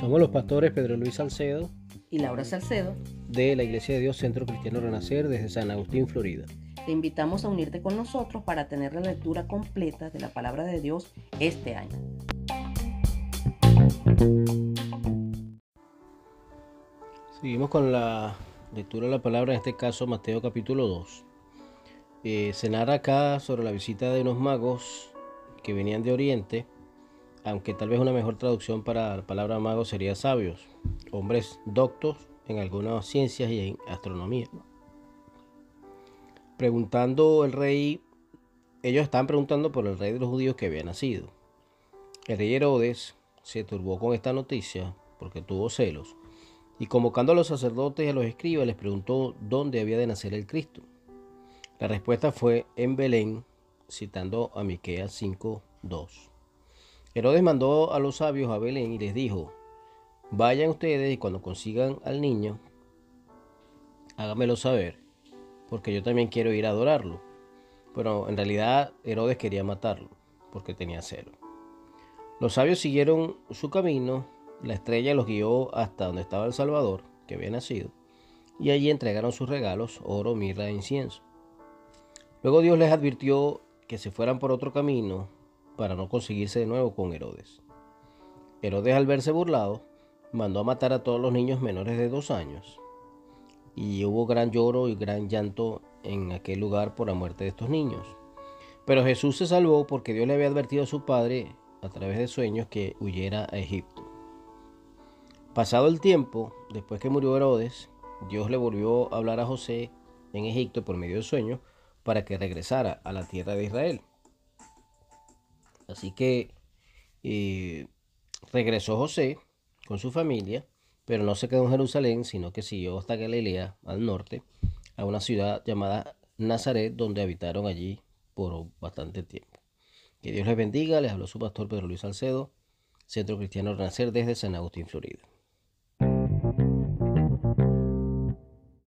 Somos los pastores Pedro Luis Salcedo y Laura Salcedo de la Iglesia de Dios Centro Cristiano Renacer desde San Agustín, Florida. Te invitamos a unirte con nosotros para tener la lectura completa de la palabra de Dios este año. Seguimos con la lectura de la palabra, en este caso Mateo capítulo 2. Eh, se narra acá sobre la visita de unos magos que venían de Oriente, aunque tal vez una mejor traducción para la palabra magos sería sabios, hombres doctos en algunas ciencias y en astronomía. Preguntando el rey, ellos estaban preguntando por el rey de los judíos que había nacido. El rey Herodes se turbó con esta noticia porque tuvo celos y convocando a los sacerdotes y a los escribas les preguntó dónde había de nacer el Cristo. La respuesta fue en Belén, citando a Miqueas 5:2. Herodes mandó a los sabios a Belén y les dijo: Vayan ustedes y cuando consigan al niño, háganmelo saber, porque yo también quiero ir a adorarlo. Pero en realidad Herodes quería matarlo, porque tenía celo. Los sabios siguieron su camino, la estrella los guió hasta donde estaba el Salvador, que había nacido, y allí entregaron sus regalos, oro, mirra e incienso. Luego Dios les advirtió que se fueran por otro camino para no conseguirse de nuevo con Herodes. Herodes al verse burlado, mandó a matar a todos los niños menores de dos años. Y hubo gran lloro y gran llanto en aquel lugar por la muerte de estos niños. Pero Jesús se salvó porque Dios le había advertido a su padre a través de sueños que huyera a Egipto. Pasado el tiempo, después que murió Herodes, Dios le volvió a hablar a José en Egipto por medio de sueños para que regresara a la tierra de Israel. Así que eh, regresó José con su familia, pero no se quedó en Jerusalén, sino que siguió hasta Galilea, al norte, a una ciudad llamada Nazaret, donde habitaron allí por bastante tiempo. Que Dios les bendiga, les habló su pastor Pedro Luis Salcedo, Centro Cristiano Renacer desde San Agustín, Florida.